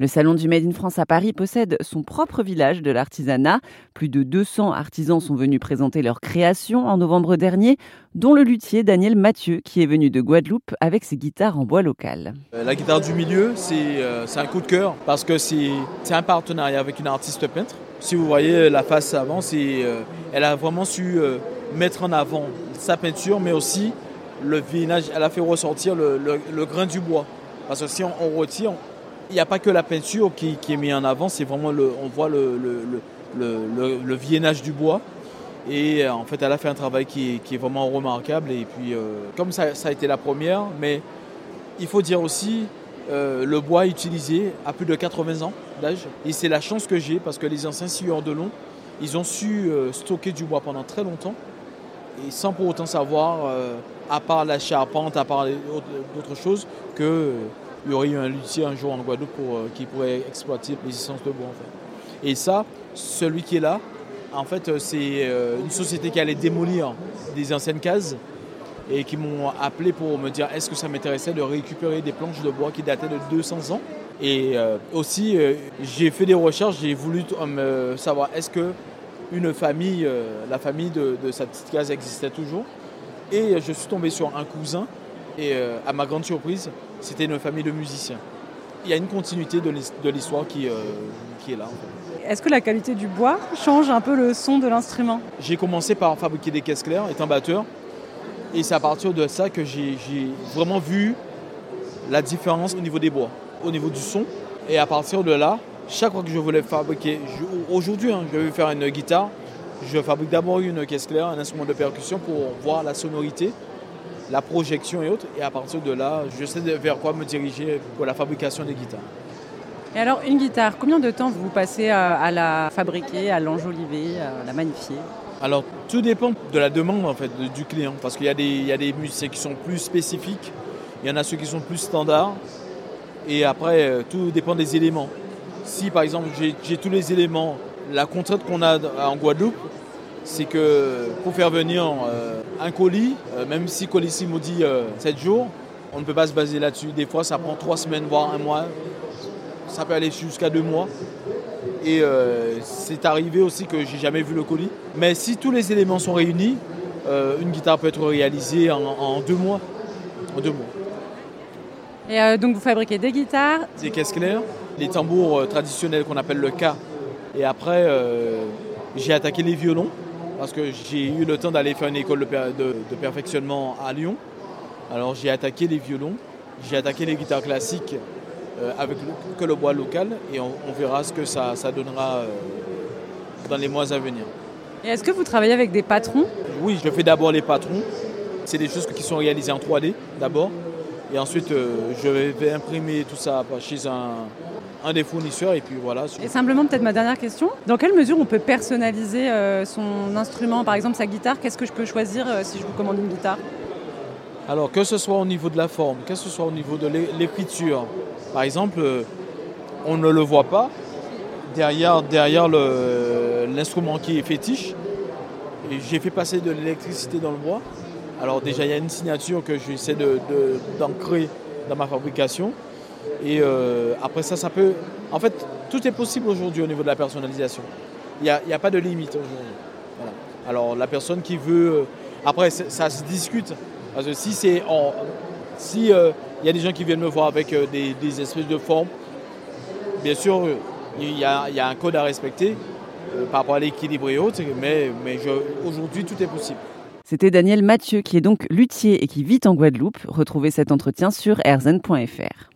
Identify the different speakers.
Speaker 1: Le Salon du Made in France à Paris possède son propre village de l'artisanat. Plus de 200 artisans sont venus présenter leurs créations en novembre dernier, dont le luthier Daniel Mathieu, qui est venu de Guadeloupe avec ses guitares en bois local.
Speaker 2: Euh, la guitare du milieu, euh, c'est un coup de cœur parce que c'est un partenariat avec une artiste peintre. Si vous voyez la face avant, euh, elle a vraiment su mettre en avant sa peinture, mais aussi le vinage. Elle a fait ressortir le, grain du bois. Parce que si on retire, il n'y a pas que la peinture qui, est mise en avant, c'est vraiment le, on voit le, le, vienage du bois. Et euh, en fait, elle a fait un travail qui, est vraiment remarquable. Et puis, euh, comme ça, a été la première, mais il faut dire aussi, euh, le bois utilisé à plus de 80 ans d'âge. Et c'est la chance que j'ai parce que les anciens scieurs de long, ils ont su stocker du bois pendant très longtemps. Et sans pour autant savoir, à part la charpente, à part d'autres choses, que il y aurait eu un luthier un jour en Guadeloupe euh, qui pourrait exploiter les essences de bois. Et ça, celui qui est là, en fait, euh, c'est euh, une société qui allait démolir des anciennes cases et qui m'ont appelé pour me dire est-ce que ça m'intéressait de récupérer des planches de bois qui dataient de 200 ans? Et aussi, j'ai fait des recherches, j'ai voulu savoir est-ce que une famille, la famille de, de, cette petite case existait toujours? Et je suis tombé sur un cousin et euh, à ma grande surprise, c'était une famille de musiciens. Il y a une continuité de l'histoire qui, euh, qui, est là.
Speaker 3: Est-ce que la qualité du bois change un peu le son de l'instrument?
Speaker 2: J'ai commencé par fabriquer des caisses claires, étant batteur. Et c'est à partir de ça que j'ai vraiment vu la différence au niveau des bois, au niveau du son. Et à partir de là, chaque fois que je voulais fabriquer, aujourd'hui, hein, je vais faire une guitare, je fabrique d'abord une caisse claire, un instrument de percussion pour voir la sonorité la projection et autres. Et à partir de là, je sais vers quoi me diriger pour la fabrication des guitares.
Speaker 3: Et alors, une guitare, combien de temps vous passez à, la fabriquer, à l'enjoliver, à la magnifier?
Speaker 2: Alors, tout dépend de la demande en fait du client, parce qu'il y, a des, il y a des musiciens qui sont plus spécifiques, il y en a ceux qui sont plus standards, et après, euh, tout dépend des éléments. Si par exemple j'ai tous les éléments, la contrainte qu'on a en Guadeloupe, c'est que pour faire venir euh, un colis, euh, même si Colissimo dit 7 euh, jours, on ne peut pas se baser là-dessus. Des fois, ça prend 3 semaines, voire un mois. Ça peut aller jusqu'à 2 mois. Et c'est arrivé aussi que j'ai jamais vu le colis. Mais si tous les éléments sont réunis, une guitare peut être réalisée en, 2 mois. En deux mois.
Speaker 3: Et donc vous fabriquez des guitares
Speaker 2: Des caisses claires, des tambours traditionnels qu'on appelle le K. Et après, j'ai attaqué les violons parce que j'ai eu le temps d'aller faire une école de, perfectionnement à Lyon. Alors j'ai attaqué les violons, j'ai attaqué les guitares classiques euh, avec le, que le bois local et on, verra ce que ça, donnera euh, dans les mois à venir.
Speaker 3: Et est-ce que vous travaillez avec des patrons?
Speaker 2: Oui, je fais d'abord les patrons. C'est des choses qui sont réalisées en 3D d'abord. Et ensuite, euh, je vais imprimer tout ça chez un, un des fournisseurs et puis voilà.
Speaker 3: Et simplement peut-être ma dernière question, dans quelle mesure on peut personnaliser euh, son instrument, par exemple sa guitare? Qu'est-ce que je peux choisir euh, si je vous commande une guitare?
Speaker 2: Alors que ce soit au niveau de la forme, que ce soit au niveau de l'écriture, par exemple, euh, on ne le voit pas derrière, derrière l'instrument qui est fétiche. J'ai fait passer de l'électricité dans le bois. Alors déjà il y a une signature que j'essaie d'ancrer de, dans ma fabrication. Et euh, après ça, ça peut... En fait, tout est possible aujourd'hui au niveau de la personnalisation. Il n'y a, pas de limite aujourd'hui. Alors la personne qui veut... Euh, après, ça se discute. Parce que si c'est... Si euh, il y a des gens qui viennent me voir avec des, espèces de formes, bien sûr, il y, a, un code à respecter par rapport à l'équilibre et autres, mais, mais aujourd'hui, tout est possible.
Speaker 1: C'était Daniel Mathieu, qui est donc luthier et qui vit en Guadeloupe. Retrouvez cet entretien sur erzen.fr.